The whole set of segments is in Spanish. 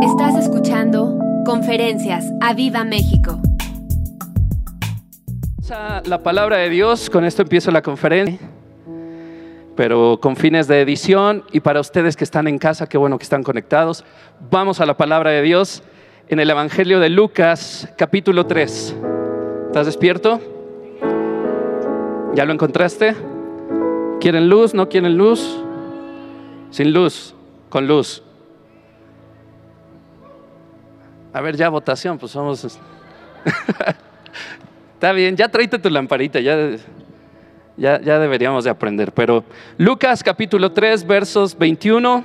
Estás escuchando Conferencias a Viva México. La palabra de Dios, con esto empiezo la conferencia, pero con fines de edición y para ustedes que están en casa, qué bueno que están conectados, vamos a la palabra de Dios en el Evangelio de Lucas, capítulo 3. ¿Estás despierto? ¿Ya lo encontraste? ¿Quieren luz? ¿No quieren luz? Sin luz, con luz. A ver, ya votación, pues somos... Está bien, ya tráete tu lamparita, ya, ya, ya deberíamos de aprender. Pero Lucas capítulo 3, versos 21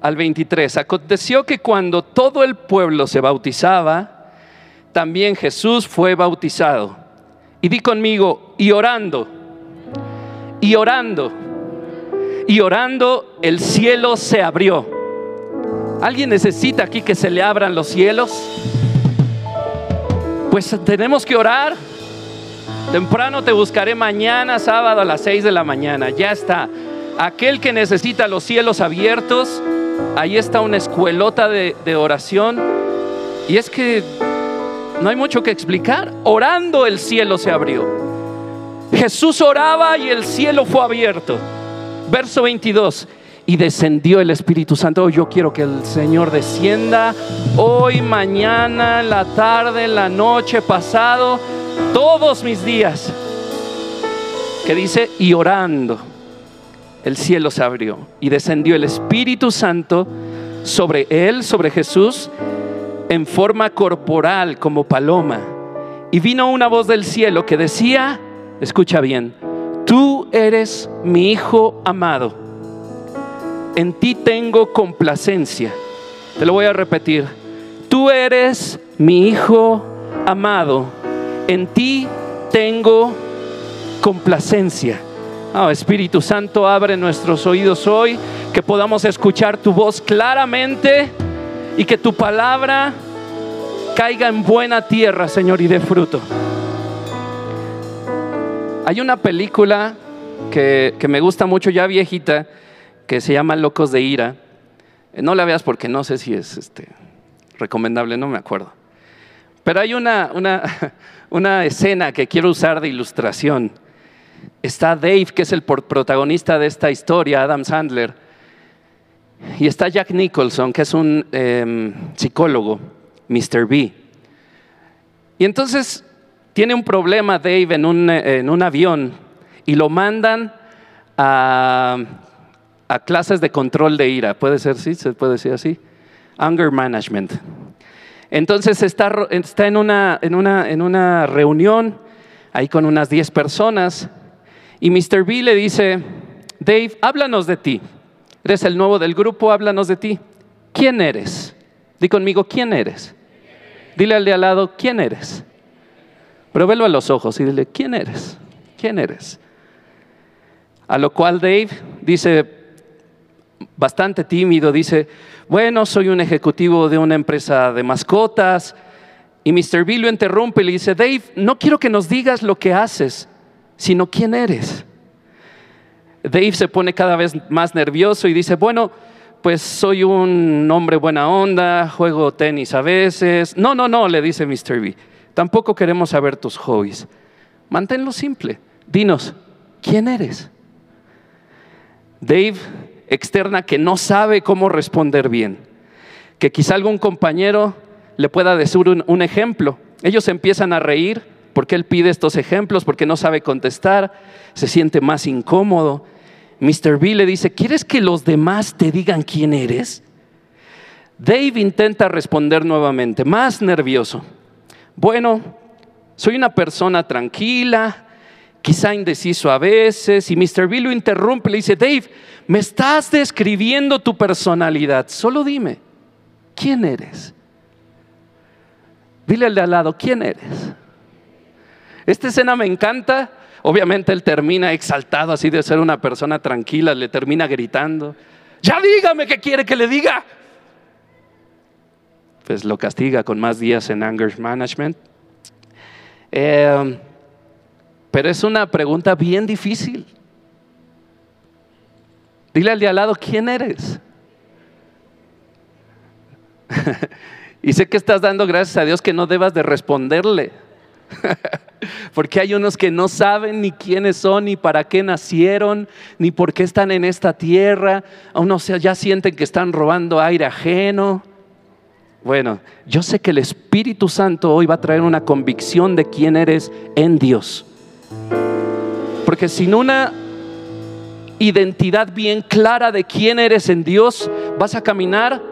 al 23. Aconteció que cuando todo el pueblo se bautizaba, también Jesús fue bautizado. Y di conmigo, y orando, y orando, y orando, el cielo se abrió. ¿Alguien necesita aquí que se le abran los cielos? Pues tenemos que orar. Temprano te buscaré mañana, sábado a las 6 de la mañana. Ya está. Aquel que necesita los cielos abiertos, ahí está una escuelota de, de oración. Y es que no hay mucho que explicar. Orando el cielo se abrió. Jesús oraba y el cielo fue abierto. Verso 22 y descendió el Espíritu Santo. Oh, yo quiero que el Señor descienda hoy, mañana, la tarde, la noche, pasado, todos mis días. Que dice, y orando, el cielo se abrió y descendió el Espíritu Santo sobre él, sobre Jesús, en forma corporal como paloma. Y vino una voz del cielo que decía, escucha bien, tú eres mi Hijo amado en ti tengo complacencia. Te lo voy a repetir. Tú eres mi Hijo amado. En ti tengo complacencia. Oh, Espíritu Santo, abre nuestros oídos hoy, que podamos escuchar tu voz claramente y que tu palabra caiga en buena tierra, Señor, y dé fruto. Hay una película que, que me gusta mucho, ya viejita, que se llama Locos de Ira. Eh, no la veas porque no sé si es este, recomendable, no me acuerdo. Pero hay una, una, una escena que quiero usar de ilustración. Está Dave, que es el protagonista de esta historia, Adam Sandler. Y está Jack Nicholson, que es un em, psicólogo, Mr. B. Y entonces tiene un problema Dave en un, en un avión y lo mandan a a clases de control de ira. ¿Puede ser así? ¿Se puede decir así? Anger management. Entonces está, está en, una, en, una, en una reunión ahí con unas 10 personas y Mr. B le dice, Dave, háblanos de ti. Eres el nuevo del grupo, háblanos de ti. ¿Quién eres? Di conmigo, ¿quién eres? Dile al de al lado, ¿quién eres? Pero a los ojos y dile, ¿quién eres? ¿Quién eres? A lo cual Dave dice, bastante tímido, dice, bueno, soy un ejecutivo de una empresa de mascotas. Y Mr. B lo interrumpe y le dice, Dave, no quiero que nos digas lo que haces, sino quién eres. Dave se pone cada vez más nervioso y dice, bueno, pues soy un hombre buena onda, juego tenis a veces. No, no, no, le dice Mr. B, tampoco queremos saber tus hobbies. Manténlo simple. Dinos, ¿quién eres? Dave externa que no sabe cómo responder bien. Que quizá algún compañero le pueda decir un, ejemplo. Ellos empiezan a reír porque él pide estos ejemplos, porque no sabe contestar, se siente más incómodo. Mr. B le dice, ¿quieres que los demás te digan quién eres? Dave intenta responder nuevamente, más nervioso. Bueno, soy una persona tranquila, quizá indeciso a veces, y Mr. B lo interrumpe, le dice, Dave, me estás describiendo tu personalidad, solo dime, ¿quién eres? Dile al de al lado, ¿quién eres? Esta escena me encanta. Obviamente él termina exaltado así de ser una persona tranquila, le termina gritando, ya dígame qué quiere que le diga. Pues lo castiga con más días en anger management. Eh, pero es una pregunta bien difícil. Dile al de al lado, ¿quién eres? y sé que estás dando gracias a Dios que no debas de responderle. Porque hay unos que no saben ni quiénes son, ni para qué nacieron, ni por qué están en esta tierra. Unos ya sienten que están robando aire ajeno. Bueno, yo sé que el Espíritu Santo hoy va a traer una convicción de quién eres en Dios. Porque sin una identidad bien clara de quién eres en Dios, vas a caminar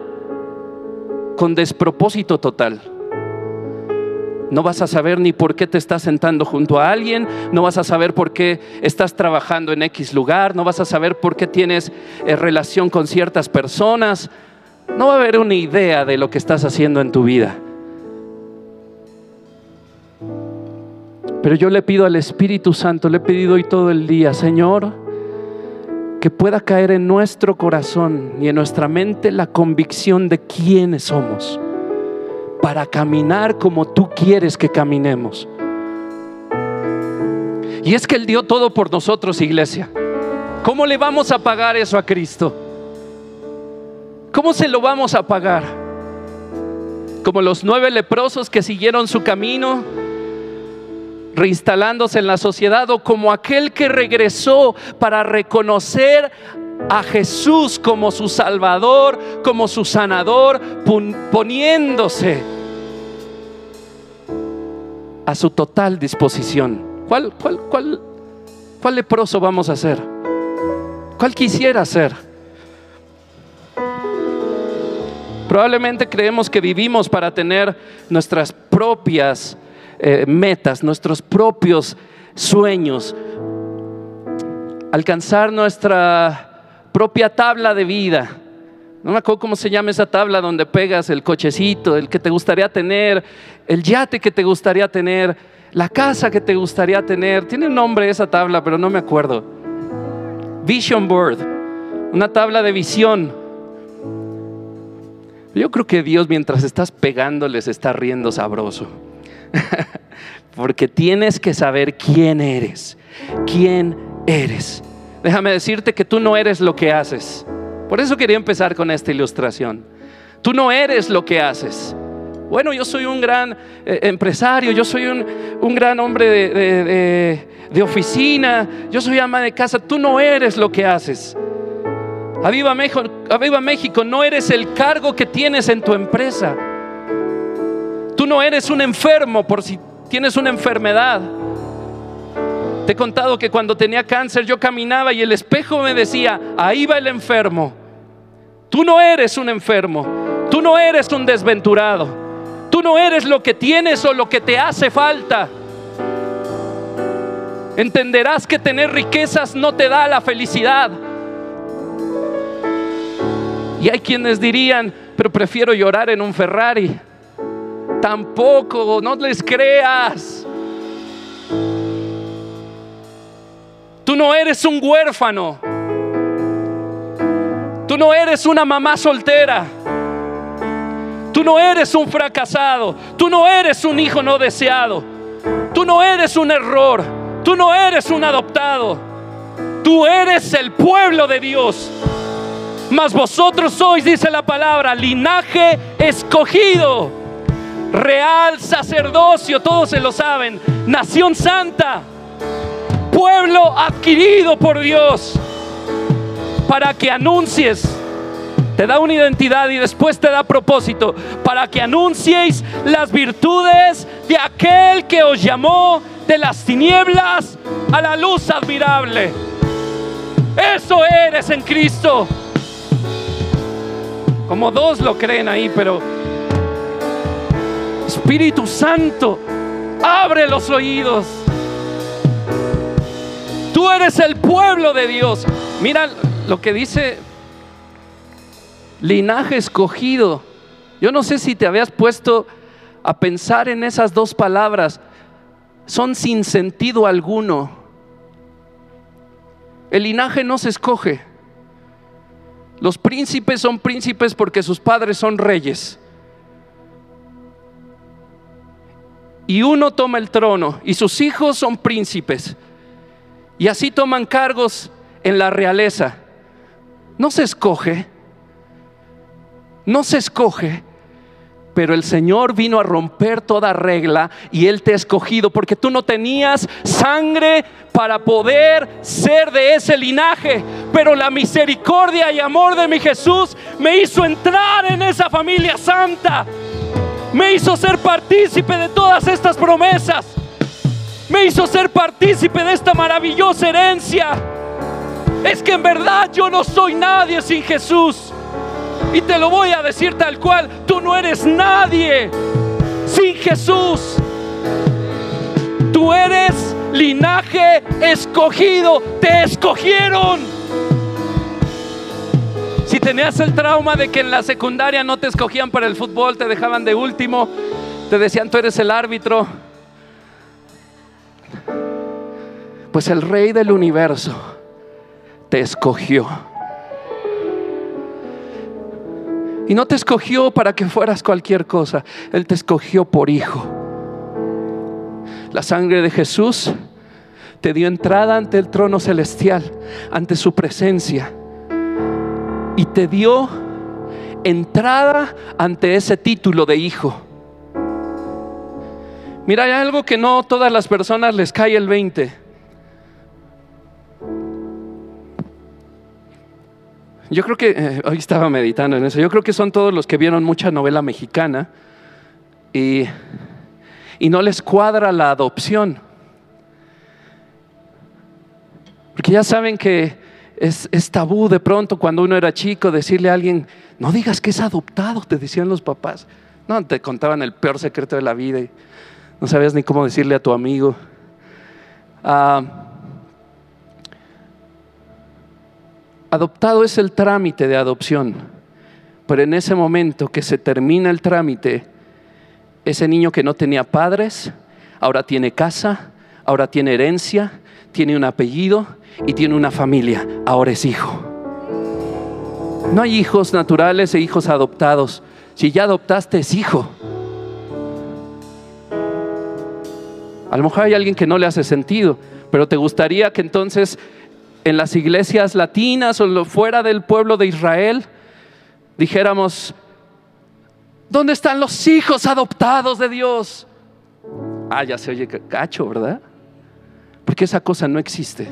con despropósito total. No vas a saber ni por qué te estás sentando junto a alguien, no vas a saber por qué estás trabajando en X lugar, no vas a saber por qué tienes eh, relación con ciertas personas. No va a haber una idea de lo que estás haciendo en tu vida. Pero yo le pido al Espíritu Santo, le he pedido hoy todo el día, Señor, que pueda caer en nuestro corazón y en nuestra mente la convicción de quiénes somos para caminar como tú quieres que caminemos. Y es que Él dio todo por nosotros, iglesia. ¿Cómo le vamos a pagar eso a Cristo? ¿Cómo se lo vamos a pagar? Como los nueve leprosos que siguieron su camino, reinstalándose en la sociedad, o como aquel que regresó para reconocer a Jesús como su Salvador, como su sanador, poniéndose a su total disposición. ¿Cuál, cuál, cuál, cuál leproso vamos a hacer? ¿Cuál quisiera ser? Probablemente creemos que vivimos para tener nuestras propias eh, metas, nuestros propios sueños, alcanzar nuestra propia tabla de vida no me acuerdo cómo se llama esa tabla donde pegas el cochecito, el que te gustaría tener, el yate que te gustaría tener, la casa que te gustaría tener. Tiene nombre esa tabla, pero no me acuerdo. Vision Board, una tabla de visión. Yo creo que Dios mientras estás pegándoles está riendo sabroso. Porque tienes que saber quién eres. ¿Quién eres? Déjame decirte que tú no eres lo que haces. Por eso quería empezar con esta ilustración. Tú no eres lo que haces. Bueno, yo soy un gran eh, empresario, yo soy un, gran hombre de, oficina, yo soy ama de casa. Tú no eres lo que haces. México, Aviva México, no eres el cargo que tienes en tu empresa. Tú no eres un enfermo por si tienes una enfermedad. Te he contado que cuando tenía cáncer yo caminaba y el espejo me decía, ahí va el enfermo. Tú no eres un enfermo, tú no eres un desventurado, tú no eres lo que tienes o lo que te hace falta. Entenderás que tener riquezas no te da la felicidad. Y hay quienes dirían, pero prefiero llorar en un Ferrari. Tampoco, no les creas. Tú no eres un huérfano. Tú no eres una mamá soltera. Tú no eres un fracasado. Tú no eres un hijo no deseado. Tú no eres un error. Tú no eres un adoptado. Tú eres el pueblo de Dios. Mas vosotros sois, dice la palabra, linaje escogido, real sacerdocio, todos se lo saben, nación santa pueblo adquirido por Dios para que anuncies. Te da una identidad y después te da propósito para que anunciéis las virtudes de aquel que os llamó de las tinieblas a la luz admirable. Eso eres en Cristo. Como dos lo creen ahí, pero Espíritu Santo, abre los oídos Tú eres el pueblo de Dios. Mira lo que dice linaje escogido. Yo no sé si te habías puesto a pensar en esas dos palabras. Son sin sentido alguno. El linaje no se escoge. Los príncipes son príncipes porque sus padres son reyes. Y uno toma el trono y sus hijos son príncipes. Y así toman cargos en la realeza. No se escoge, no se escoge. pero el Señor vino a romper toda regla y Él te ha escogido porque tú no tenías sangre para poder ser de ese linaje, pero la misericordia y amor de mi Jesús me hizo entrar en esa familia santa, me hizo ser partícipe de todas estas promesas, me hizo ser partícipe de esta maravillosa herencia. Es que en verdad yo no soy nadie sin Jesús. Y te lo voy a decir tal cual, tú no eres nadie sin Jesús. Tú eres linaje escogido, te escogieron. Tenías el trauma de que en la secundaria no te escogían para el fútbol, te dejaban de último, te decían tú eres el árbitro, pues el rey del universo te escogió Y no te escogió para que fueras cualquier cosa, Él te escogió por hijo. La sangre de Jesús te dio entrada ante el trono celestial, ante su presencia. Y te dio entrada ante ese título de hijo. Mira, hay algo que no todas las personas les cae el 20. Yo creo que, eh, hoy estaba meditando en eso, yo creo que son todos los que vieron mucha novela mexicana y, no les cuadra la adopción. Porque ya saben que es, tabú de pronto cuando uno era chico decirle a alguien, no digas que es adoptado, te decían los papás. No, te contaban el peor secreto de la vida y no sabías ni cómo decirle a tu amigo. Ah, Adoptado es el trámite de adopción, pero en ese momento que se termina el trámite, ese niño que no tenía padres, ahora tiene casa, ahora tiene herencia, tiene un apellido y tiene una familia, ahora es hijo. No hay hijos naturales e hijos adoptados. Si ya adoptaste es hijo. A lo mejor hay alguien que no le hace sentido, pero te gustaría que entonces en las iglesias latinas o fuera del pueblo de Israel, dijéramos, ¿dónde están los hijos adoptados de Dios? Ah, ya se oye cacho, ¿verdad? Porque esa cosa no existe.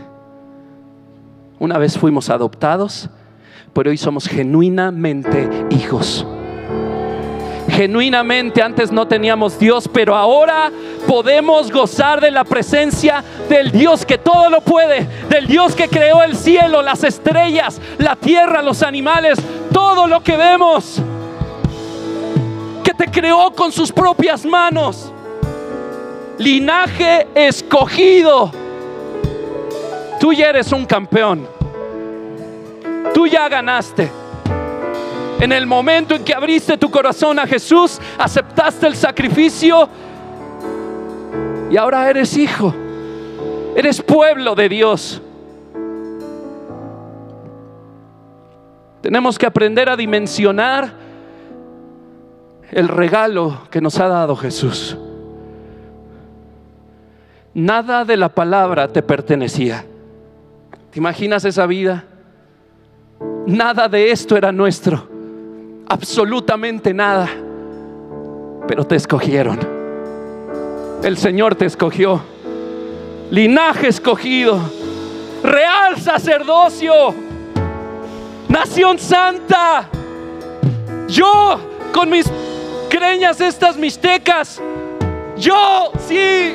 Una vez fuimos adoptados, pero hoy somos genuinamente hijos. Genuinamente antes no teníamos Dios, pero ahora podemos gozar de la presencia del Dios que todo lo puede, del Dios que creó el cielo, las estrellas, la tierra, los animales, todo lo que vemos, que te creó con sus propias manos. Linaje escogido. Tú ya eres un campeón. Tú ya ganaste. En el momento en que abriste tu corazón a Jesús, aceptaste el sacrificio y ahora eres hijo. Eres pueblo de Dios. Tenemos que aprender a dimensionar el regalo que nos ha dado Jesús. Nada de la palabra te pertenecía. ¿Te imaginas esa vida? Nada de esto era nuestro absolutamente nada, pero te escogieron. El Señor te escogió. Linaje escogido. Real sacerdocio. Nación santa. Yo con mis creñas estas mixtecas. Yo sí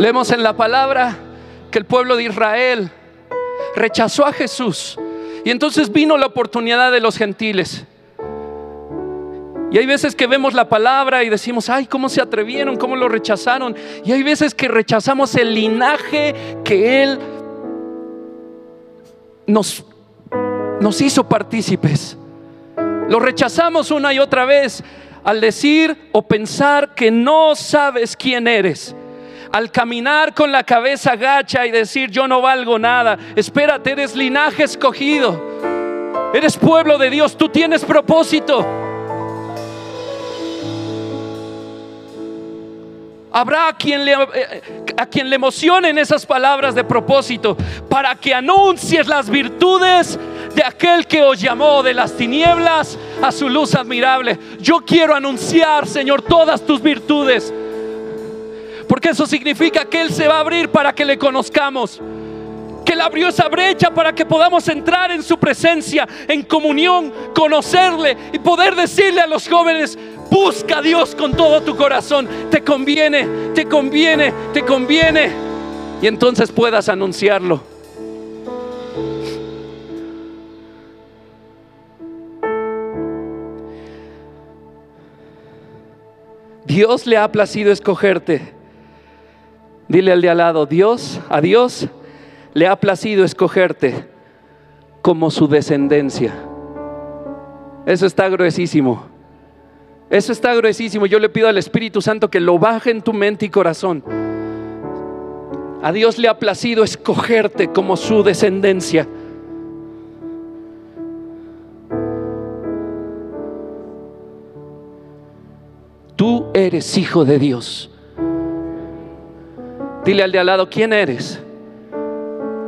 Leemos en la palabra que el pueblo de Israel rechazó a Jesús. Y entonces vino la oportunidad de los gentiles. Y hay veces que vemos la palabra y decimos, ay, ¿cómo se atrevieron? ¿Cómo lo rechazaron? Y hay veces que rechazamos el linaje que Él nos, hizo partícipes. Lo rechazamos una y otra vez al decir o pensar que no sabes quién eres al caminar con la cabeza gacha y decir yo no valgo nada, espérate, eres linaje escogido, eres pueblo de Dios, tú tienes propósito. Habrá a quien, le, eh, a quien le emocionen esas palabras de propósito para que anuncies las virtudes de aquel que os llamó de las tinieblas a su luz admirable. Yo quiero anunciar, Señor, todas tus virtudes. Porque eso significa que Él se va a abrir para que le conozcamos. Que Él abrió esa brecha para que podamos entrar en su presencia, en comunión, conocerle y poder decirle a los jóvenes, Busca a Dios con todo tu corazón. Te conviene, te conviene, te conviene. Y entonces puedas anunciarlo. Dios le ha placido escogerte. Dile al de al lado, Dios, a Dios le ha placido escogerte como su descendencia. Eso está gruesísimo. Eso está gruesísimo. Yo le pido al Espíritu Santo que lo baje en tu mente y corazón. A Dios le ha placido escogerte como su descendencia. Tú eres hijo de Dios. Dile al de al lado, ¿quién eres?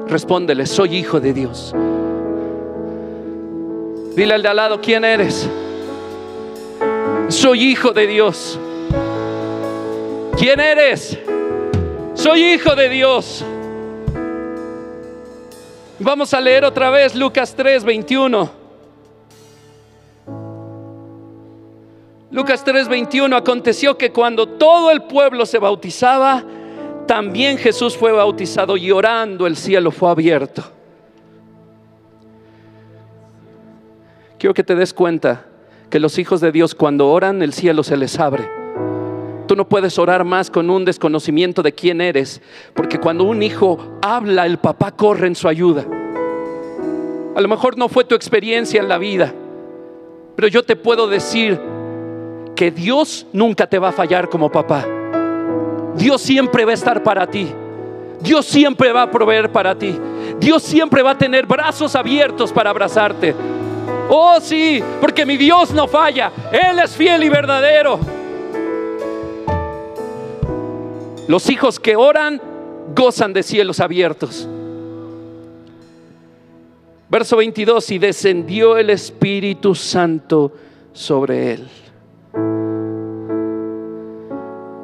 Respóndele, soy hijo de Dios. Dile al de al lado, ¿quién eres? Soy hijo de Dios. ¿Quién eres? Soy hijo de Dios. Vamos a leer otra vez Lucas 3, 21. Lucas 3, 21. Aconteció que cuando todo el pueblo se bautizaba, también Jesús fue bautizado y orando el cielo fue abierto. Quiero que te des cuenta que los hijos de Dios cuando oran el cielo se les abre. Tú no puedes orar más con un desconocimiento de quién eres, porque cuando un hijo habla, el papá corre en su ayuda. A lo mejor no fue tu experiencia en la vida, pero yo te puedo decir que Dios nunca te va a fallar como papá. Dios siempre va a estar para ti. Dios siempre va a proveer para ti. Dios siempre va a tener brazos abiertos para abrazarte. Oh sí, porque mi Dios no falla. Él es fiel y verdadero. Los hijos que oran gozan de cielos abiertos. Verso 22, y descendió el Espíritu Santo sobre él.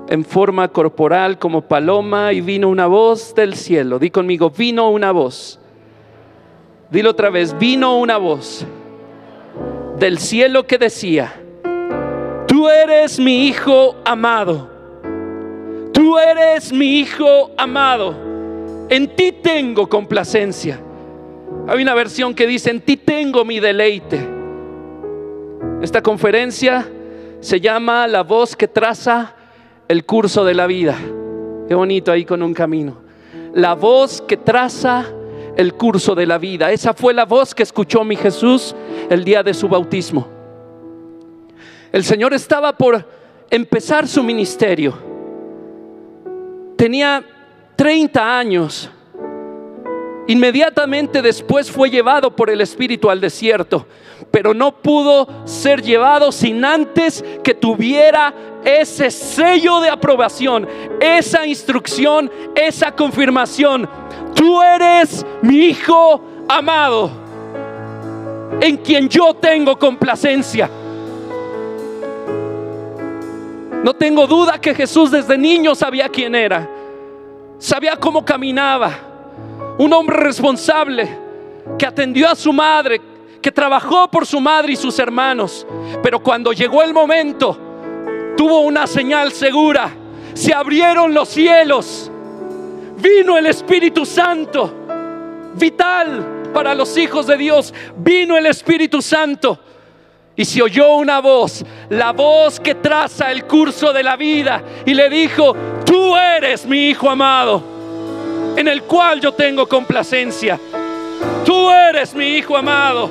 En forma corporal como paloma y vino una voz del cielo. Di conmigo, vino una voz. Dilo otra vez, vino una voz del cielo que decía, tú eres mi hijo amado, tú eres mi hijo amado, en ti tengo complacencia. Hay una versión que dice, en ti tengo mi deleite. Esta conferencia se llama La voz que traza el curso de la vida. Qué bonito ahí con un camino. La voz que traza el curso de la vida. Esa fue la voz que escuchó mi Jesús el día de su bautismo. El Señor estaba por empezar su ministerio. Tenía 30 años. Inmediatamente después fue llevado por el Espíritu al desierto, pero no pudo ser llevado sin antes que tuviera ese sello de aprobación, esa instrucción, esa confirmación. Tú eres mi hijo amado, en quien yo tengo complacencia. No tengo duda que Jesús desde niño sabía quién era, sabía cómo caminaba un hombre responsable que atendió a su madre, que trabajó por su madre y sus hermanos. Pero cuando llegó el momento, tuvo una señal segura. Se abrieron los cielos. Vino el Espíritu Santo, vital para los hijos de Dios. Vino el Espíritu Santo. Y se oyó una voz, la voz que traza el curso de la vida. Y le dijo, tú eres mi hijo amado en el cual yo tengo complacencia. Tú eres mi hijo amado.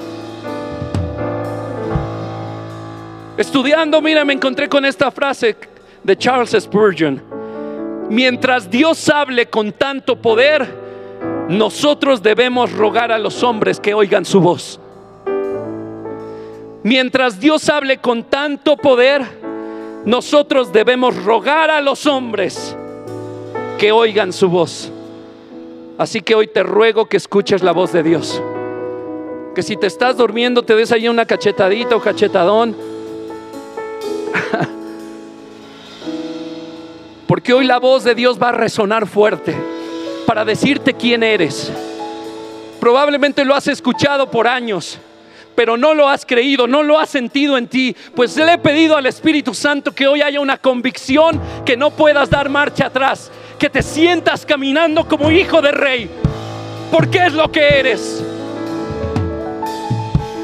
Estudiando, mira, me encontré con esta frase de Charles Spurgeon. Mientras Dios hable con tanto poder, nosotros debemos rogar a los hombres que oigan su voz. Mientras Dios hable con tanto poder, nosotros debemos rogar a los hombres que oigan su voz. Así que hoy te ruego que escuches la voz de Dios. Que si te estás durmiendo te des ahí una cachetadita o cachetadón. Porque hoy la voz de Dios va a resonar fuerte para decirte quién eres. Probablemente lo has escuchado por años, pero no lo has creído, no lo has sentido en ti. Pues le he pedido al Espíritu Santo que hoy haya una convicción que no puedas dar marcha atrás, que te sientas caminando como hijo de rey, porque es lo que eres.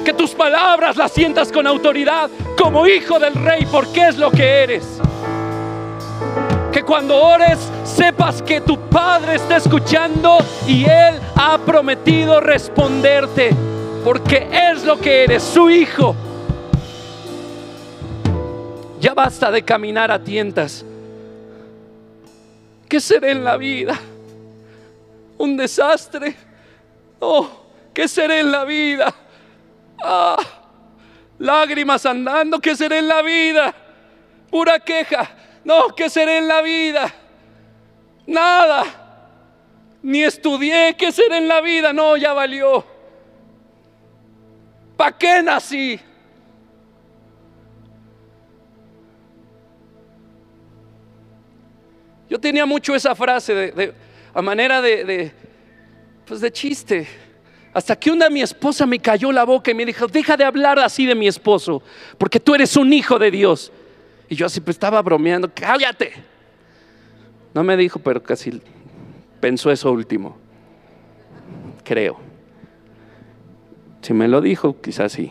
Que tus palabras las sientas con autoridad como hijo del rey, porque es lo que eres. Que cuando ores sepas que tu Padre está escuchando y Él ha prometido responderte, porque es lo que eres, su hijo. Ya basta de caminar a tientas. ¿Qué seré en la vida? ¿Un desastre? Oh, ¿qué seré en la vida? Ah, lágrimas andando, ¿qué seré en la vida? Pura queja. No, ¿qué seré en la vida? Nada. Ni estudié, ¿qué seré en la vida? No, ya valió. ¿Para qué nací? Yo tenía mucho esa frase de, a manera de, pues de chiste. Hasta que una mi esposa me cayó la boca y me dijo, deja de hablar así de mi esposo, porque tú eres un hijo de Dios. Y yo así pues estaba bromeando, cállate. No me dijo, pero casi pensó eso último. Creo. Si me lo dijo, quizás sí.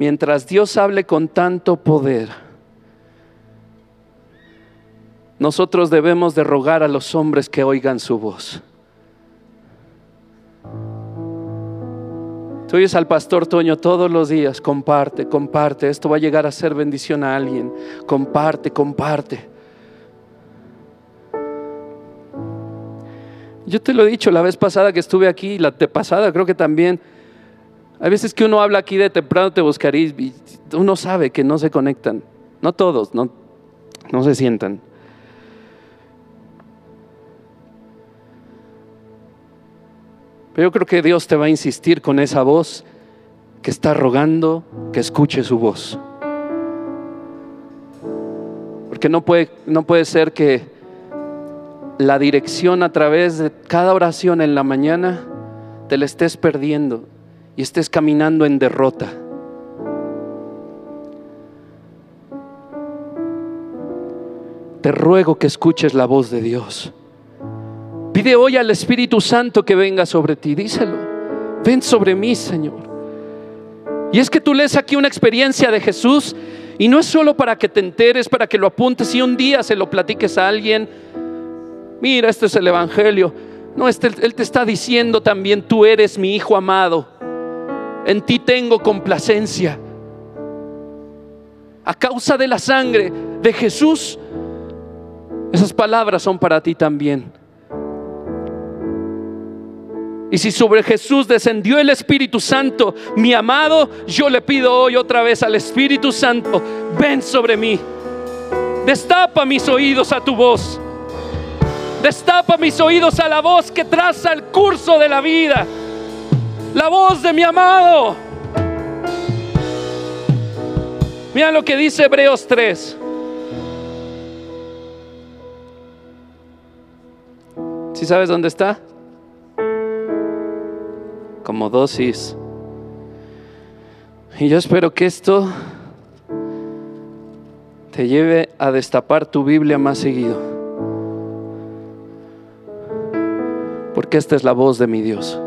Mientras Dios hable con tanto poder, nosotros debemos de rogar a los hombres que oigan su voz. Tú oyes al pastor Toño todos los días, comparte, comparte, esto va a llegar a ser bendición a alguien, comparte, comparte. Yo te lo he dicho la vez pasada que estuve aquí, la pasada creo que también. Hay veces que uno habla aquí de temprano te buscaré y uno sabe que no se conectan. No todos, no, no se sientan. Pero yo creo que Dios te va a insistir con esa voz que está rogando que escuche su voz. Porque no puede, no puede ser que la dirección a través de cada oración en la mañana te la estés perdiendo y estés caminando en derrota. Te ruego que escuches la voz de Dios. Pide hoy al Espíritu Santo que venga sobre ti. Díselo. Ven sobre mí, Señor. Y es que tú lees aquí una experiencia de Jesús y no es solo para que te enteres, para que lo apuntes y un día se lo platiques a alguien. Mira, este es el Evangelio. No, este, Él te está diciendo también, tú eres mi Hijo amado. En ti tengo complacencia. A causa de la sangre de Jesús, esas palabras son para ti también. Y si sobre Jesús descendió el Espíritu Santo, mi amado, yo le pido hoy otra vez al Espíritu Santo, ven sobre mí. Destapa mis oídos a tu voz. Destapa mis oídos a la voz que traza el curso de la vida. La voz de mi amado. Mira lo que dice Hebreos 3. ¿Sí sabes dónde está? como dosis. Y yo espero que esto te lleve a destapar tu Biblia más seguido. Porque esta es la voz de mi Dios.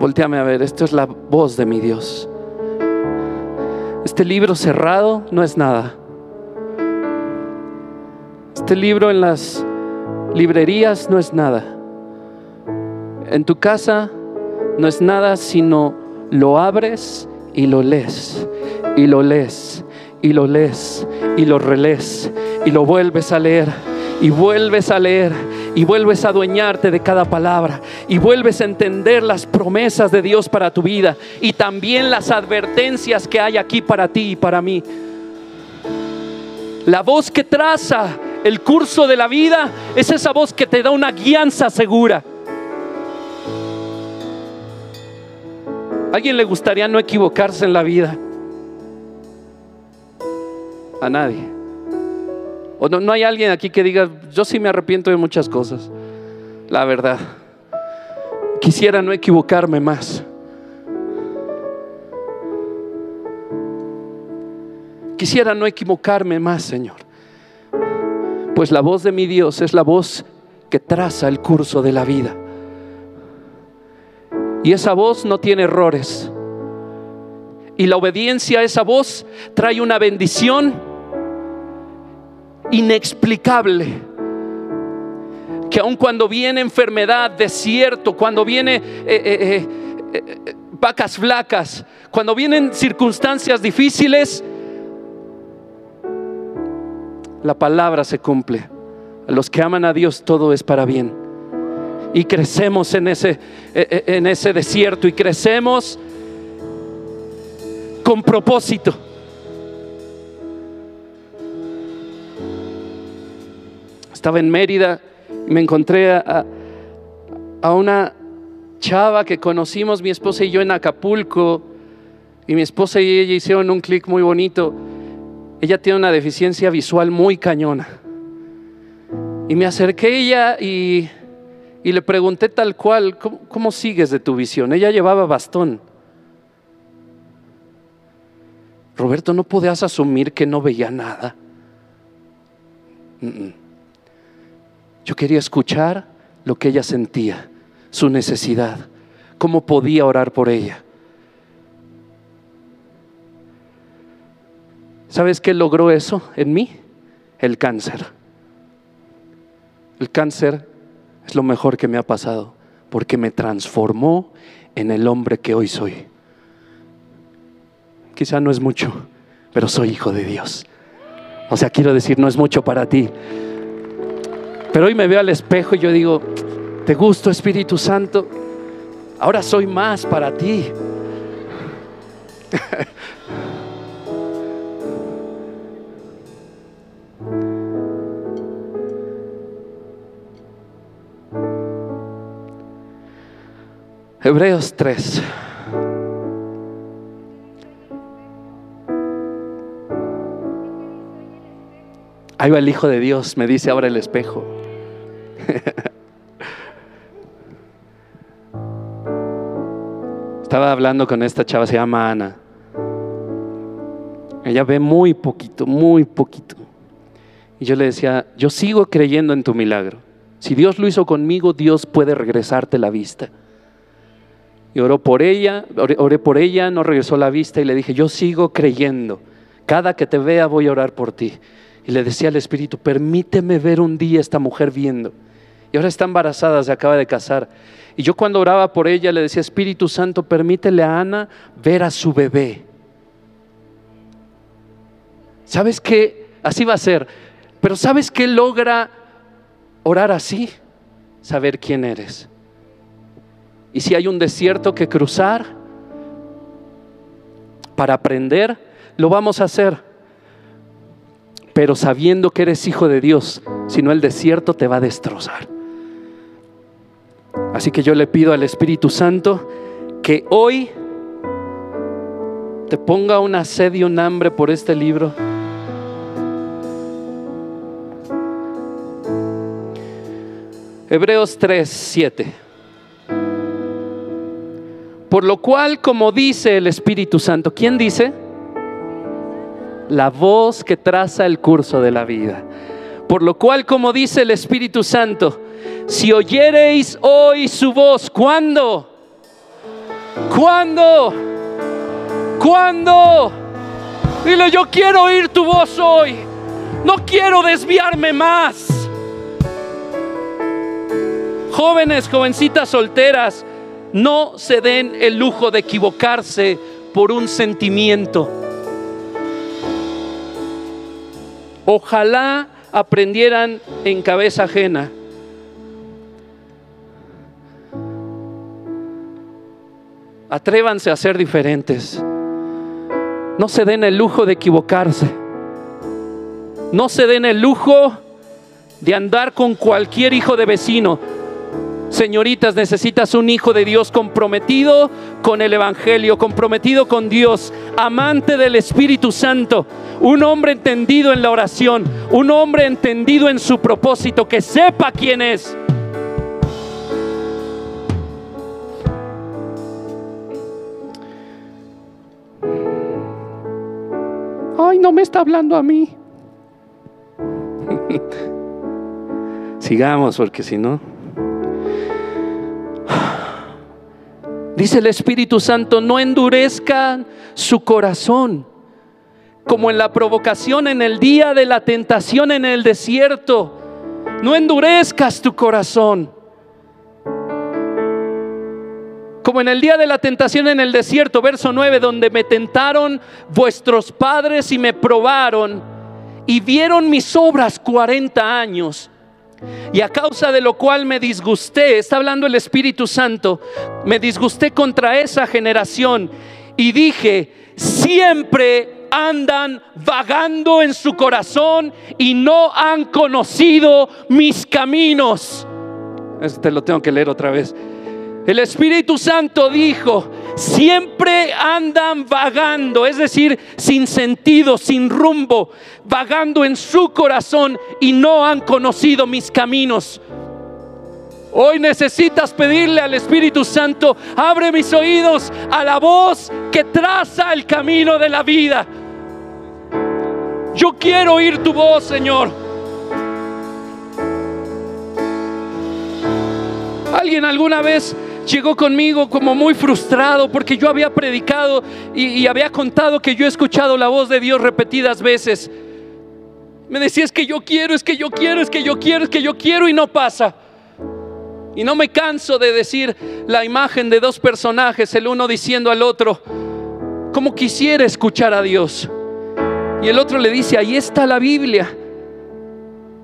Volteame a ver, esto es la voz de mi Dios. Este libro cerrado no es nada. Este libro en las librerías no es nada en tu casa no es nada sino lo abres y lo lees, y lo lees, y lo lees, y lo relees, y lo vuelves a leer, y vuelves a leer, y vuelves a adueñarte de cada palabra, y vuelves a entender las promesas de Dios para tu vida y también las advertencias que hay aquí para ti y para mí. La voz que traza el curso de la vida es esa voz que te da una guianza segura. ¿A alguien le gustaría no equivocarse en la vida? A nadie. O no, no hay alguien aquí que diga, yo sí me arrepiento de muchas cosas. La verdad. Quisiera no equivocarme más. Quisiera no equivocarme más, Señor. Pues la voz de mi Dios es la voz que traza el curso de la vida. Y esa voz no tiene errores. Y la obediencia a esa voz trae una bendición inexplicable. Que aun cuando viene enfermedad, desierto, cuando viene eh, eh, eh, vacas flacas, cuando vienen circunstancias difíciles, la palabra se cumple. A los que aman a Dios todo es para bien. Y crecemos en ese, en ese desierto y crecemos con propósito. Estaba en Mérida y me encontré a, a una chava que conocimos mi esposa y yo en Acapulco. Y mi esposa y ella hicieron un clic muy bonito ella tiene una deficiencia visual muy cañona. Y me acerqué a ella y, le pregunté tal cual, ¿cómo, sigues de tu visión? Ella llevaba bastón. Roberto, ¿no podías asumir que no veía nada? Yo quería escuchar lo que ella sentía, su necesidad, cómo podía orar por ella. ¿Sabes qué logró eso en mí? El cáncer. El cáncer es lo mejor que me ha pasado porque me transformó en el hombre que hoy soy. Quizá no es mucho, pero soy hijo de Dios. O sea, quiero decir, no es mucho para ti. Pero hoy me veo al espejo y yo digo, te gusto Espíritu Santo, ahora soy más para ti. Hebreos 3. Ahí va el Hijo de Dios, me dice ahora el espejo. Estaba hablando con esta chava, se llama Ana. Ella ve muy poquito, muy poquito. Y yo le decía, yo sigo creyendo en tu milagro. Si Dios lo hizo conmigo, Dios puede regresarte la vista. Y oró por ella, oré, por ella, no regresó la vista y le dije, yo sigo creyendo. Cada que te vea voy a orar por ti. Y le decía al Espíritu, permíteme ver un día esta mujer viendo. Y ahora está embarazada, se acaba de casar. Y yo cuando oraba por ella le decía, Espíritu Santo, permítele a Ana ver a su bebé. ¿Sabes qué? Así va a ser. Pero ¿sabes qué logra orar así? Saber quién eres. Y si hay un desierto que cruzar para aprender, lo vamos a hacer. Pero sabiendo que eres hijo de Dios, si no el desierto te va a destrozar. Así que yo le pido al Espíritu Santo que hoy te ponga una sed y un hambre por este libro. Hebreos 3, 7. Por lo cual, como dice el Espíritu Santo, ¿quién dice? La voz que traza el curso de la vida. Por lo cual, como dice el Espíritu Santo, si oyereis hoy su voz, ¿cuándo? ¿Cuándo? ¿Cuándo? Dile, yo quiero oír tu voz hoy. No quiero desviarme más. Jóvenes, jovencitas solteras, no se den el lujo de equivocarse por un sentimiento. Ojalá aprendieran en cabeza ajena. Atrévanse a ser diferentes. No se den el lujo de equivocarse. No se den el lujo de andar con cualquier hijo de vecino. Señoritas, necesitas un hijo de Dios comprometido con el Evangelio, comprometido con Dios, amante del Espíritu Santo, un hombre entendido en la oración, un hombre entendido en su propósito, que sepa quién es. Ay, no me está hablando a mí. Sigamos, porque si no... Dice el Espíritu Santo, no endurezcan su corazón, como en la provocación en el día de la tentación en el desierto. No endurezcas tu corazón. Como en el día de la tentación en el desierto, verso 9, donde me tentaron vuestros padres y me probaron y vieron mis obras 40 años y a causa de lo cual me disgusté, está hablando el Espíritu Santo, me disgusté contra esa generación y dije, siempre andan vagando en su corazón y no han conocido mis caminos. Este lo tengo que leer otra vez. El Espíritu Santo dijo, siempre andan vagando, es decir, sin sentido, sin rumbo, vagando en su corazón y no han conocido mis caminos. Hoy necesitas pedirle al Espíritu Santo, abre mis oídos a la voz que traza el camino de la vida. Yo quiero oír tu voz, Señor. ¿Alguien alguna vez llegó conmigo como muy frustrado porque yo había predicado y, había contado que yo he escuchado la voz de Dios repetidas veces. Me decía, es que yo quiero, es que yo quiero, es que yo quiero, es que yo quiero y no pasa. Y no me canso de decir la imagen de dos personajes, el uno diciendo al otro, como quisiera escuchar a Dios. Y el otro le dice, ahí está la Biblia.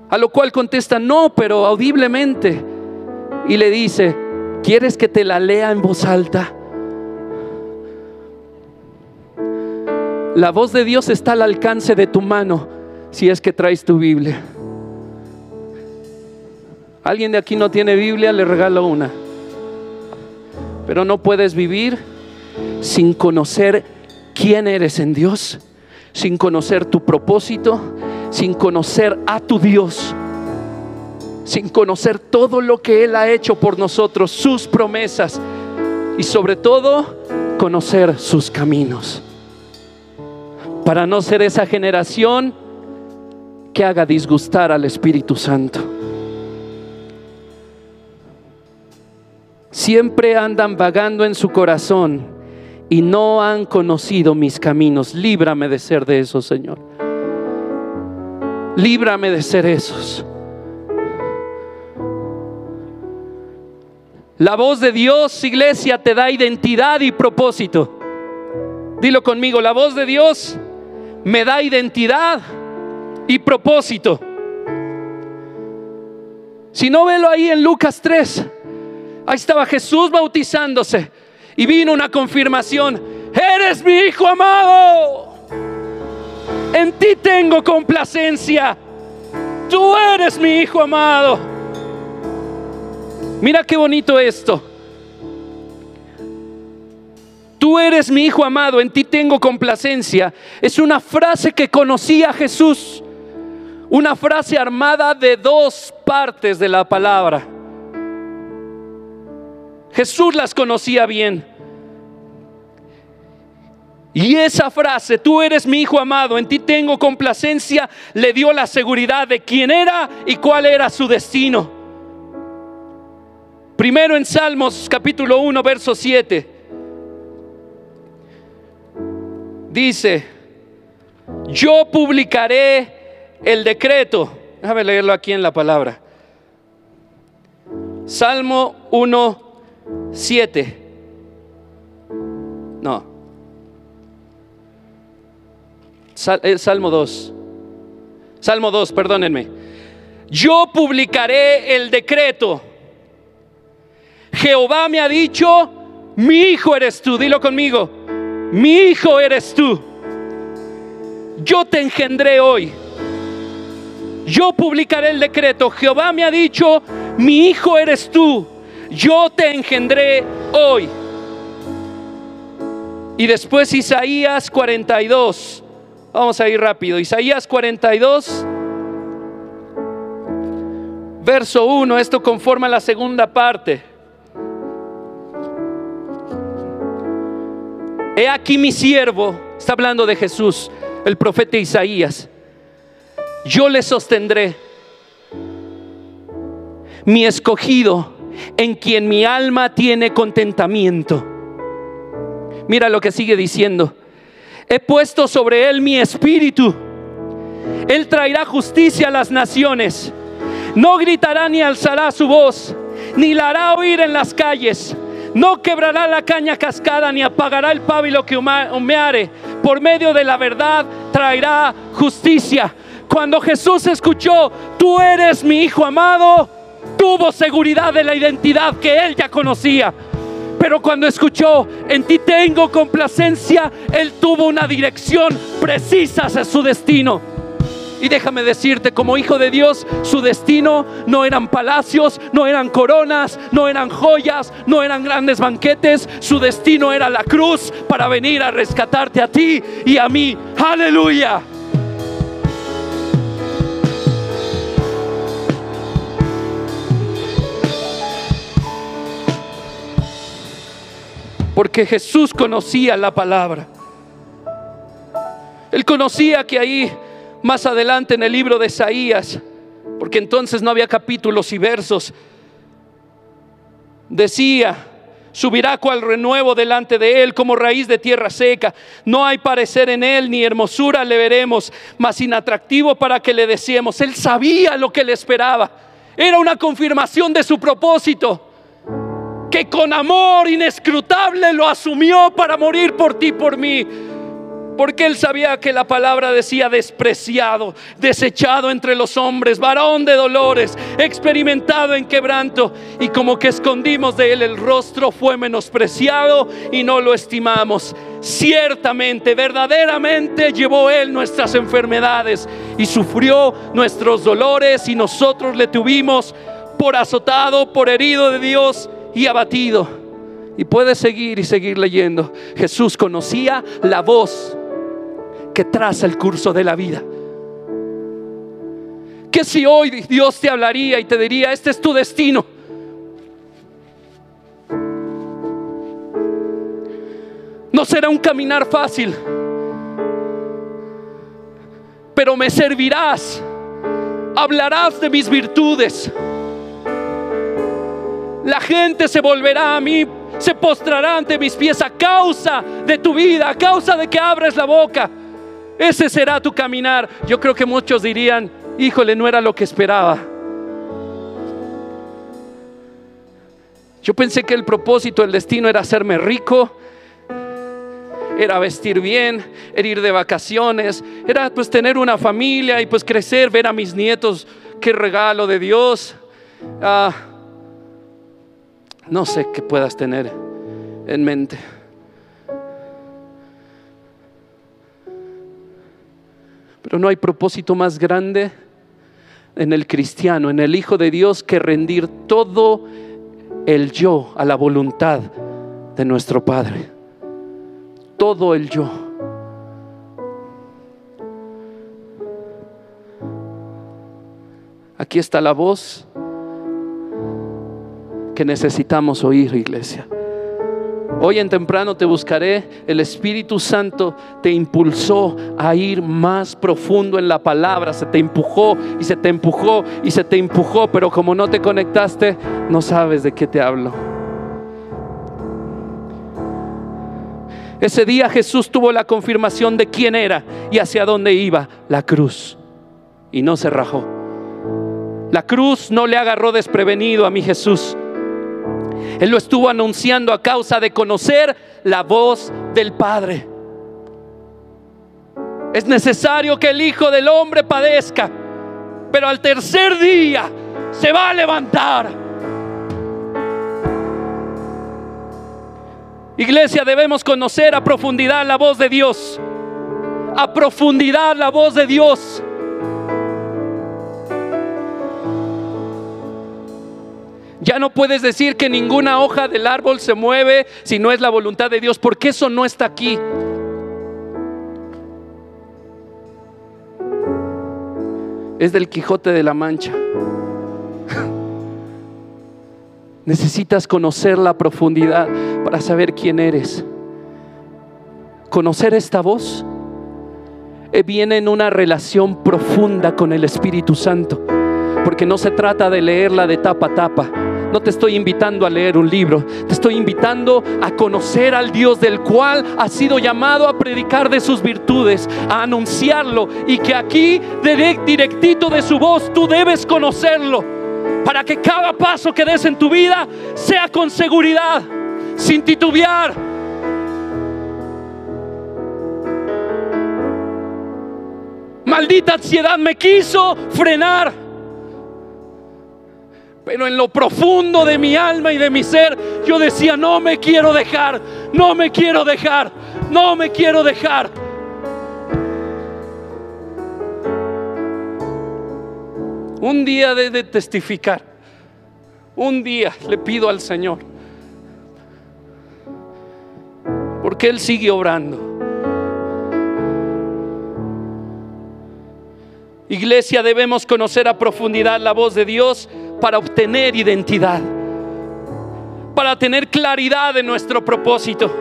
A lo cual contesta, no, pero audiblemente. Y le dice, ¿Quieres que te la lea en voz alta? La voz de Dios está al alcance de tu mano si es que traes tu Biblia. Alguien de aquí no tiene Biblia, le regalo una. Pero no puedes vivir sin conocer quién eres en Dios, sin conocer tu propósito, sin conocer a tu Dios sin conocer todo lo que Él ha hecho por nosotros, sus promesas y sobre todo conocer sus caminos. Para no ser esa generación que haga disgustar al Espíritu Santo. Siempre andan vagando en su corazón y no han conocido mis caminos. Líbrame de ser de esos, Señor. Líbrame de ser esos. La voz de Dios, iglesia, te da identidad y propósito. Dilo conmigo, la voz de Dios me da identidad y propósito. Si no velo ahí en Lucas 3, ahí estaba Jesús bautizándose y vino una confirmación, eres mi hijo amado, en ti tengo complacencia, tú eres mi hijo amado. Mira qué bonito esto. Tú eres mi hijo amado, en ti tengo complacencia. Es una frase que conocía Jesús. Una frase armada de dos partes de la palabra. Jesús las conocía bien. Y esa frase, tú eres mi hijo amado, en ti tengo complacencia, le dio la seguridad de quién era y cuál era su destino. Primero en Salmos capítulo 1, verso 7. Dice, yo publicaré el decreto. Déjame leerlo aquí en la palabra. Salmo 1, 7. No. Eh, Salmo 2. Salmo 2, perdónenme. Yo publicaré el decreto Jehová me ha dicho, mi hijo eres tú, dilo conmigo, mi hijo eres tú. Yo te engendré hoy. Yo publicaré el decreto. Jehová me ha dicho, mi hijo eres tú. Yo te engendré hoy. Y después Isaías 42. Vamos a ir rápido. Isaías 42, verso 1. Esto conforma la segunda parte. He aquí mi siervo, está hablando de Jesús, el profeta Isaías. Yo le sostendré, mi escogido, en quien mi alma tiene contentamiento. Mira lo que sigue diciendo. He puesto sobre él mi espíritu. Él traerá justicia a las naciones. No gritará ni alzará su voz, ni la hará oír en las calles. No quebrará la caña cascada, ni apagará el pábilo que humeare. Por medio de la verdad traerá justicia. Cuando Jesús escuchó, tú eres mi hijo amado, tuvo seguridad de la identidad que él ya conocía. Pero cuando escuchó, en ti tengo complacencia, él tuvo una dirección precisa hacia su destino. Y déjame decirte, como hijo de Dios, su destino no eran palacios, no eran coronas, no eran joyas, no eran grandes banquetes. Su destino era la cruz para venir a rescatarte a ti y a mí. Aleluya. porque Jesús conocía la palabra. Él conocía que ahí, más adelante en el libro de Isaías, porque entonces no había capítulos y versos, decía, subirá cual renuevo delante de él como raíz de tierra seca. No hay parecer en él ni hermosura le veremos, mas inatractivo para que le deseemos. Él sabía lo que le esperaba. Era una confirmación de su propósito que con amor inescrutable lo asumió para morir por ti, por mí. Porque él sabía que la palabra decía despreciado, desechado entre los hombres, varón de dolores, experimentado en quebranto. Y como que escondimos de él el rostro, fue menospreciado y no lo estimamos. Ciertamente, verdaderamente llevó él nuestras enfermedades y sufrió nuestros dolores y nosotros le tuvimos por azotado, por herido de Dios y abatido. Y puedes seguir y seguir leyendo. Jesús conocía la voz que traza el curso de la vida. Que si hoy Dios te hablaría y te diría, este es tu destino. No será un caminar fácil, pero me servirás. Hablarás de mis virtudes la gente se volverá a mí, se postrará ante mis pies a causa de tu vida, a causa de que abres la boca. Ese será tu caminar. Yo creo que muchos dirían, híjole, no era lo que esperaba. Yo pensé que el propósito, el destino era hacerme rico, era vestir bien, era ir de vacaciones, era pues tener una familia y pues crecer, ver a mis nietos, qué regalo de Dios. Ah, no sé qué puedas tener en mente. Pero no hay propósito más grande en el cristiano, en el Hijo de Dios, que rendir todo el yo a la voluntad de nuestro Padre. Todo el yo. Aquí está la voz que necesitamos oír, iglesia. Hoy en temprano te buscaré, el Espíritu Santo te impulsó a ir más profundo en la palabra, se te empujó y se te empujó y se te empujó, pero como no te conectaste, no sabes de qué te hablo. Ese día Jesús tuvo la confirmación de quién era y hacia dónde iba, la cruz, y no se rajó. La cruz no le agarró desprevenido a mi Jesús. Él lo estuvo anunciando a causa de conocer la voz del Padre. Es necesario que el Hijo del Hombre padezca, pero al tercer día se va a levantar. Iglesia, debemos conocer a profundidad la voz de Dios. A profundidad la voz de Dios. Ya no puedes decir que ninguna hoja del árbol se mueve si no es la voluntad de Dios, porque eso no está aquí. Es del Quijote de la Mancha. Necesitas conocer la profundidad para saber quién eres. Conocer esta voz eh, viene en una relación profunda con el Espíritu Santo, porque no se trata de leerla de tapa a tapa. No te estoy invitando a leer un libro, te estoy invitando a conocer al Dios del cual has sido llamado a predicar de sus virtudes, a anunciarlo y que aquí, directito de su voz, tú debes conocerlo para que cada paso que des en tu vida sea con seguridad, sin titubear. Maldita ansiedad me quiso frenar. Pero en lo profundo de mi alma y de mi ser, yo decía, no me quiero dejar, no me quiero dejar, no me quiero dejar. Un día de, testificar. Un día le pido al Señor. Porque Él sigue obrando. Iglesia, debemos conocer a profundidad la voz de Dios para obtener identidad, para tener claridad de nuestro propósito,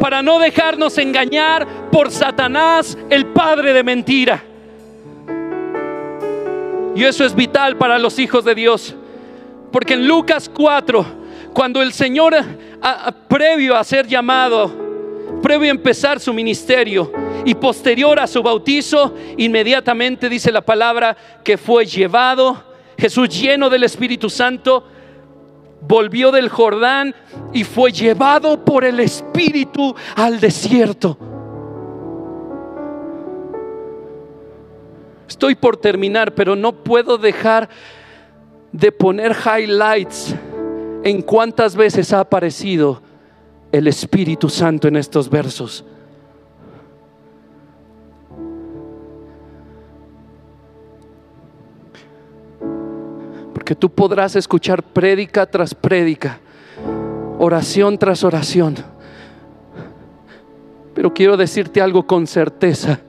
para no dejarnos engañar por Satanás, el padre de mentira. Y eso es vital para los hijos de Dios. Porque en Lucas 4, cuando el Señor, previo a ser llamado, previo a empezar su ministerio y posterior a su bautizo, inmediatamente dice la palabra que fue llevado, Jesús lleno del Espíritu Santo, volvió del Jordán y fue llevado por el Espíritu al desierto. Estoy por terminar, pero no puedo dejar de poner highlights en cuántas veces ha aparecido el Espíritu Santo en estos versos. Porque tú podrás escuchar prédica tras prédica, oración tras oración. Pero quiero decirte algo con certeza.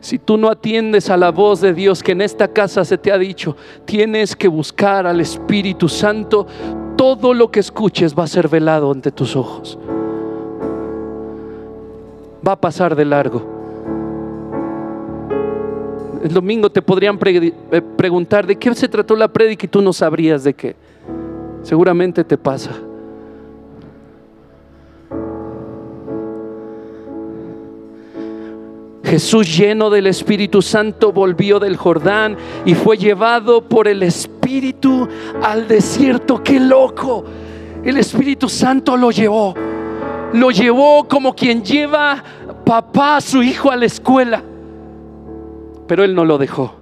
Si tú no atiendes a la voz de Dios que en esta casa se te ha dicho, tienes que buscar al Espíritu Santo, todo lo que escuches va a ser velado ante tus ojos. Va a pasar de largo. El domingo te podrían eh, preguntar de qué se trató la prédica y tú no sabrías de qué. Seguramente te pasa. Jesús lleno del Espíritu Santo volvió del Jordán y fue llevado por el Espíritu al desierto. ¡Qué loco! El Espíritu Santo lo llevó. Lo llevó como quien lleva papá a su hijo a la escuela. Pero él no lo dejó.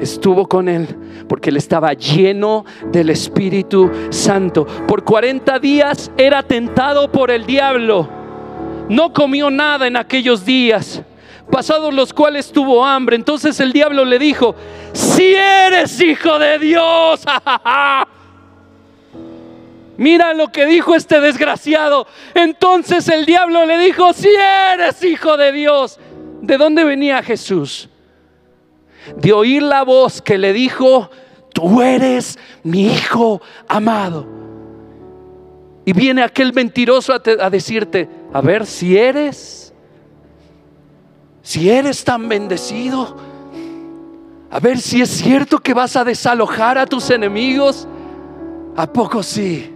Estuvo con él porque él estaba lleno del Espíritu Santo. Por 40 días era tentado por el diablo no comió nada en aquellos días, pasados los cuales tuvo hambre. Entonces el diablo le dijo, si eres hijo de Dios, mira lo que dijo este desgraciado. Entonces el diablo le dijo, si eres hijo de Dios, ¿de dónde venía Jesús? De oír la voz que le dijo, tú eres mi hijo amado. Y viene aquel mentiroso a, decirte, a ver si eres, si eres tan bendecido, a ver si es cierto que vas a desalojar a tus enemigos. ¿A poco sí?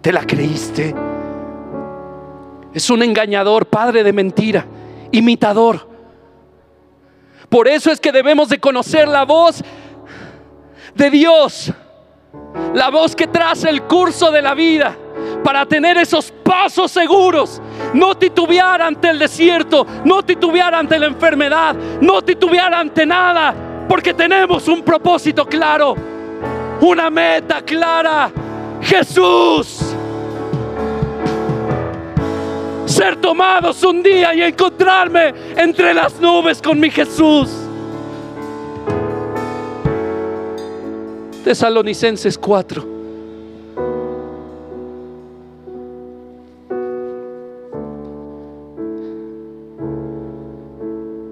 ¿Te la creíste? Es un engañador, padre de mentira, imitador. Por eso es que debemos de conocer la voz de Dios la voz que traza el curso de la vida para tener esos pasos seguros. No titubear ante el desierto, no titubear ante la enfermedad, no titubear ante nada, porque tenemos un propósito claro, una meta clara. Jesús. Ser tomados un día y encontrarme entre las nubes con mi Jesús. Tesalonicenses 4.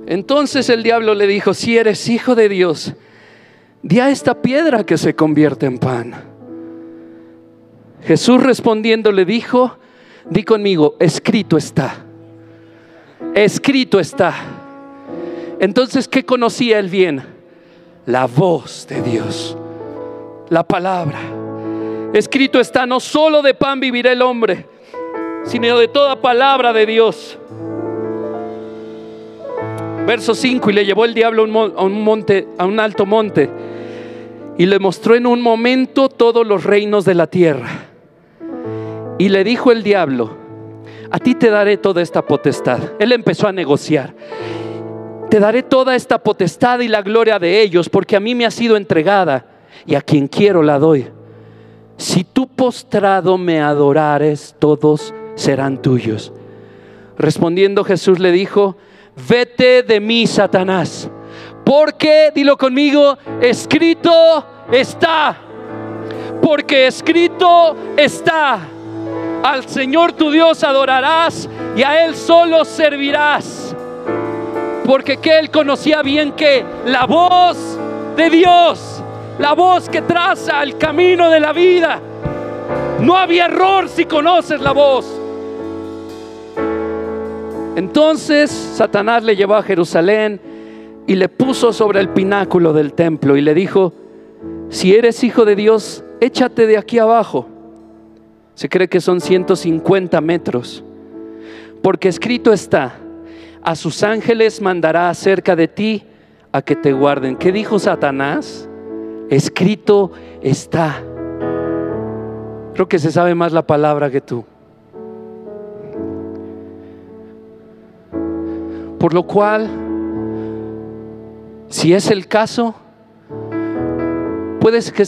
Entonces el diablo le dijo, si eres hijo de Dios, di a esta piedra que se convierte en pan. Jesús respondiendo le dijo, di conmigo, escrito está. Escrito está. Entonces, ¿qué conocía él bien? La voz de Dios, la palabra. Escrito está, no solo de pan vivirá el hombre, sino de toda palabra de Dios. Verso 5, y le llevó el diablo a un monte, a un alto monte, y le mostró en un momento todos los reinos de la tierra. Y le dijo el diablo, a ti te daré toda esta potestad. Él empezó a negociar. Te daré toda esta potestad y la gloria de ellos, porque a mí me ha sido entregada, y a quien quiero la doy. Si tú postrado me adorares, todos serán tuyos. Respondiendo Jesús le dijo, vete de mí, Satanás. Porque, dilo conmigo, escrito está. Porque escrito está. Al Señor tu Dios adorarás y a Él solo servirás. Porque que Él conocía bien que la voz de Dios, la voz que traza el camino de la vida, no había error si conoces la voz. Entonces Satanás le llevó a Jerusalén y le puso sobre el pináculo del templo y le dijo, si eres hijo de Dios, échate de aquí abajo. Se cree que son 150 metros, porque escrito está, a sus ángeles mandará acerca de ti a que te guarden. ¿Qué dijo Satanás? Escrito está. Creo que se sabe más la palabra que tú. Por lo cual, si es el caso, puedes que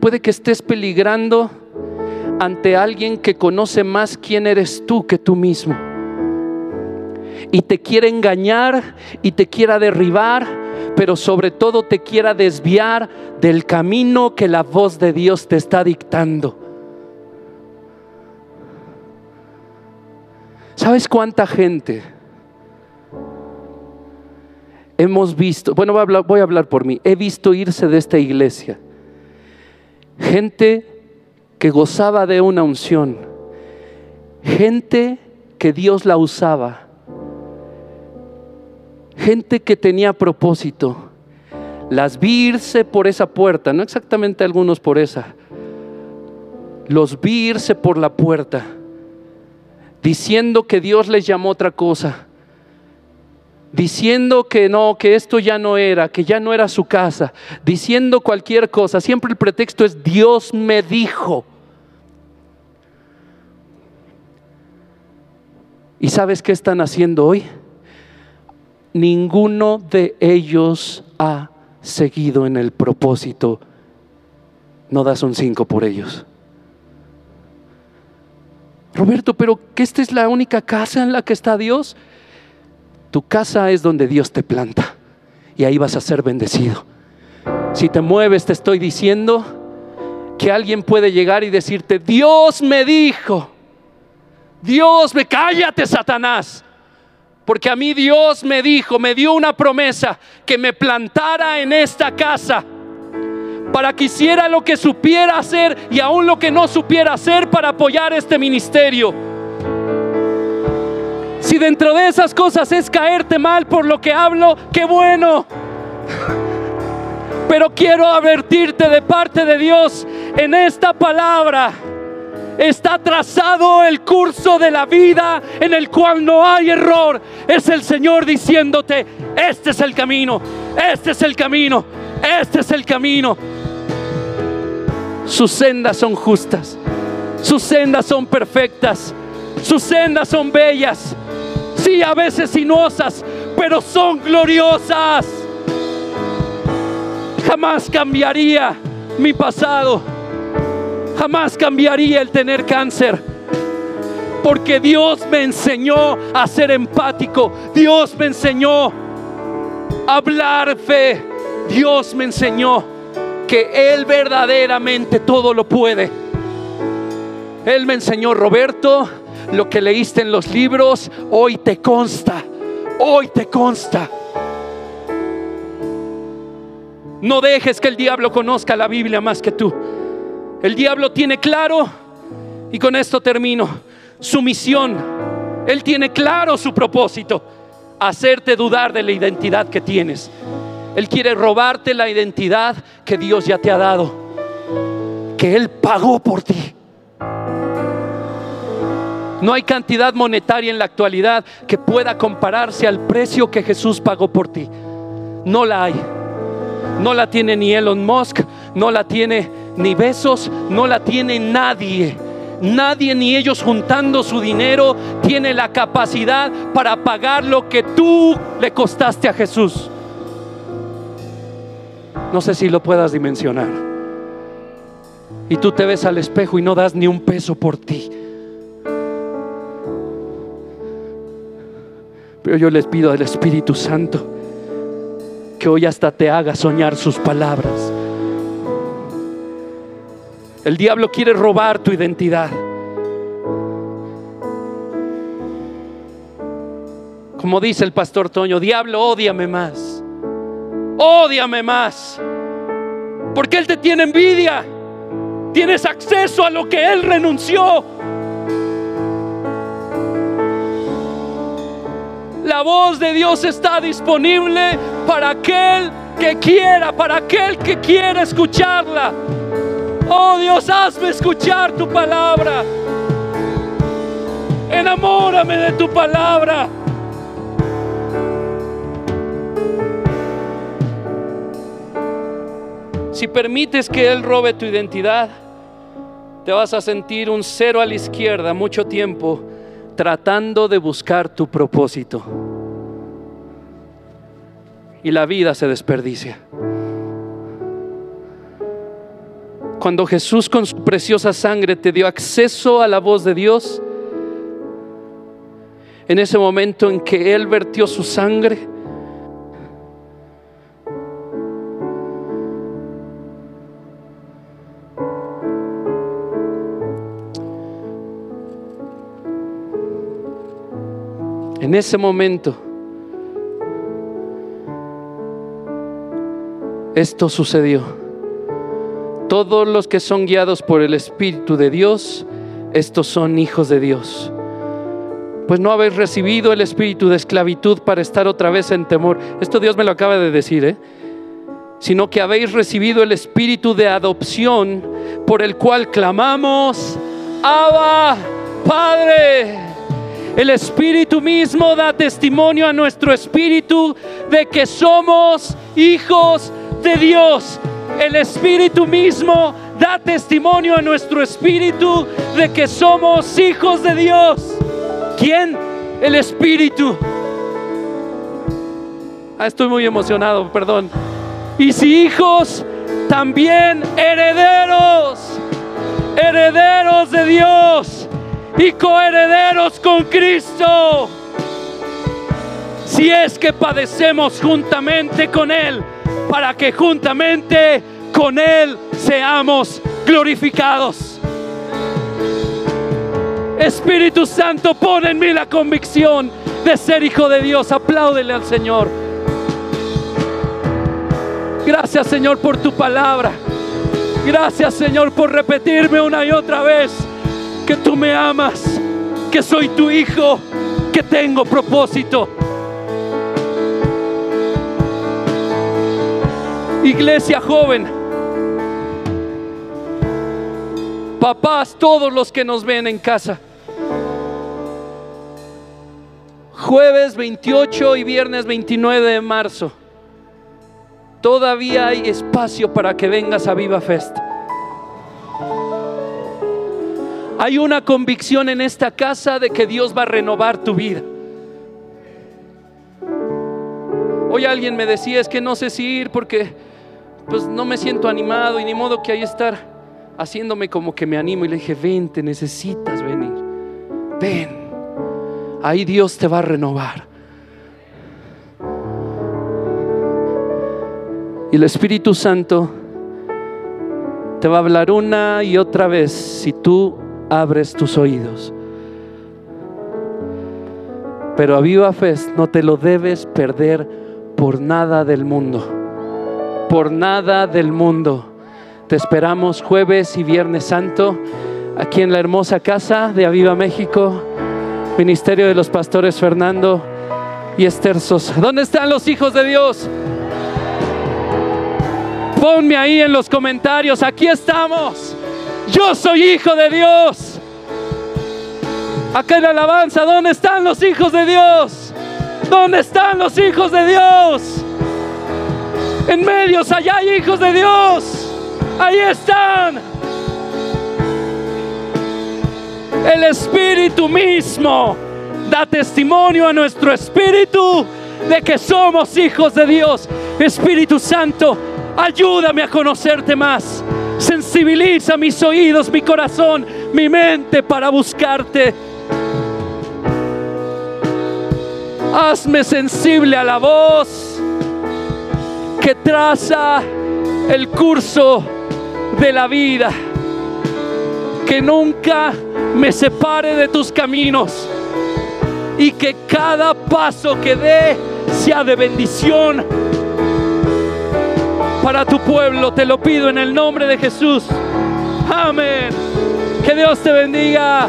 puede que estés peligrando ante alguien que conoce más quién eres tú que tú mismo. Y te quiere engañar y te quiera derribar, pero sobre todo te quiera desviar del camino que la voz de Dios te está dictando. ¿Sabes cuánta gente? hemos visto, bueno, voy a, hablar, voy a hablar por mí, he visto irse de esta iglesia gente que gozaba de una unción, gente que Dios la usaba, gente que tenía propósito. Las vi irse por esa puerta, no exactamente algunos por esa, los vi irse por la puerta, diciendo que Dios les llamó otra cosa diciendo que no, que esto ya no era, que ya no era su casa, diciendo cualquier cosa. Siempre el pretexto es Dios me dijo. ¿Y sabes qué están haciendo hoy? Ninguno de ellos ha seguido en el propósito. No das un cinco por ellos. Roberto, pero que esta es la única casa en la que está Dios. Tu casa es donde Dios te planta y ahí vas a ser bendecido. Si te mueves, te estoy diciendo que alguien puede llegar y decirte, Dios me dijo, Dios me, cállate Satanás, porque a mí Dios me dijo, me dio una promesa que me plantara en esta casa para que hiciera lo que supiera hacer y aún lo que no supiera hacer para apoyar este ministerio. Si dentro de esas cosas es caerte mal por lo que hablo, qué bueno. Pero quiero advertirte de parte de Dios en esta palabra. Está trazado el curso de la vida en el cual no hay error. Es el Señor diciéndote, este es el camino, este es el camino, este es el camino. Sus sendas son justas, sus sendas son perfectas, sus sendas son bellas sí, a veces sinuosas, pero son gloriosas. Jamás cambiaría mi pasado. Jamás cambiaría el tener cáncer. porque Dios me enseñó a ser empático, Dios me enseñó a hablar fe, Dios me enseñó que Él verdaderamente todo lo puede. Él me enseñó, Roberto, lo que leíste en los libros, hoy te consta, hoy te consta. No dejes que el diablo conozca la Biblia más que tú. El diablo tiene claro, y con esto termino, su misión. Él tiene claro su propósito, hacerte dudar de la identidad que tienes. Él quiere robarte la identidad que Dios ya te ha dado, que Él pagó por ti. No hay cantidad monetaria en la actualidad que pueda compararse al precio que Jesús pagó por ti. No la hay. No la tiene ni Elon Musk, no la tiene ni Besos, no la tiene nadie. Nadie ni ellos juntando su dinero tiene la capacidad para pagar lo que tú le costaste a Jesús. No sé si lo puedas dimensionar. Y tú te ves al espejo y no das ni un peso por ti. Pero yo les pido al Espíritu Santo que hoy hasta te haga soñar sus palabras. El diablo quiere robar tu identidad. Como dice el pastor Toño, diablo, odiame más. Odiame más. Porque Él te tiene envidia. Tienes acceso a lo que Él renunció. La voz de Dios está disponible para aquel que quiera, para aquel que quiera escucharla. Oh Dios, hazme escuchar tu palabra. Enamórame de tu palabra. Si permites que Él robe tu identidad, te vas a sentir un cero a la izquierda mucho tiempo tratando de buscar tu propósito. Y la vida se desperdicia. Cuando Jesús con su preciosa sangre te dio acceso a la voz de Dios, en ese momento en que Él vertió su sangre, En ese momento, esto sucedió. Todos los que son guiados por el Espíritu de Dios, estos son hijos de Dios. Pues no habéis recibido el espíritu de esclavitud para estar otra vez en temor. Esto Dios me lo acaba de decir, ¿eh? Sino que habéis recibido el espíritu de adopción por el cual clamamos, Abba, Padre. El Espíritu mismo da testimonio a nuestro espíritu de que somos hijos de Dios. El Espíritu mismo da testimonio a nuestro espíritu de que somos hijos de Dios. ¿Quién? El Espíritu. Ah, estoy muy emocionado, perdón. Y si hijos, también herederos, herederos de Dios y coherederos con Cristo. Si es que padecemos juntamente con Él, para que juntamente con Él seamos glorificados. Espíritu Santo, pon en mí la convicción de ser hijo de Dios. Apláudele al Señor. Gracias Señor por tu palabra. Gracias Señor por repetirme una y otra vez que tú me amas, que soy tu hijo, que tengo propósito. Iglesia joven, papás, todos los que nos ven en casa. Jueves 28 y viernes 29 de marzo. Todavía hay espacio para que vengas a Viva Fest. Hay una convicción en esta casa de que Dios va a renovar tu vida. Hoy alguien me decía, es que no sé si ir porque pues no me siento animado y ni modo que ahí estar haciéndome como que me animo y le dije, vente, necesitas venir. ven. Ahí Dios te va a renovar. Y el Espíritu Santo te va a hablar una y otra vez si tú abres tus oídos. Pero a Viva Fest no te lo debes perder por nada del mundo. Por nada del mundo. Te esperamos jueves y viernes santo aquí en la hermosa casa de Aviva México, Ministerio de los Pastores Fernando y Esther Sosa. ¿Dónde están los hijos de Dios? Ponme ahí en los comentarios, aquí estamos. Yo soy hijo de Dios. Acá en la alabanza, ¿dónde están los hijos de Dios? ¿Dónde están los hijos de Dios? En medios, allá hay hijos de Dios. Ahí están. El Espíritu mismo da testimonio a nuestro espíritu de que somos hijos de Dios. Espíritu Santo, ayúdame a conocerte más. Sensibiliza mis oídos, mi corazón, mi mente para buscarte. Hazme sensible a la voz que traza el curso de la vida. Que nunca me separe de tus caminos y que cada paso que dé sea de bendición para tu pueblo. Te lo pido en el nombre de Jesús. Amén. Que Dios te bendiga.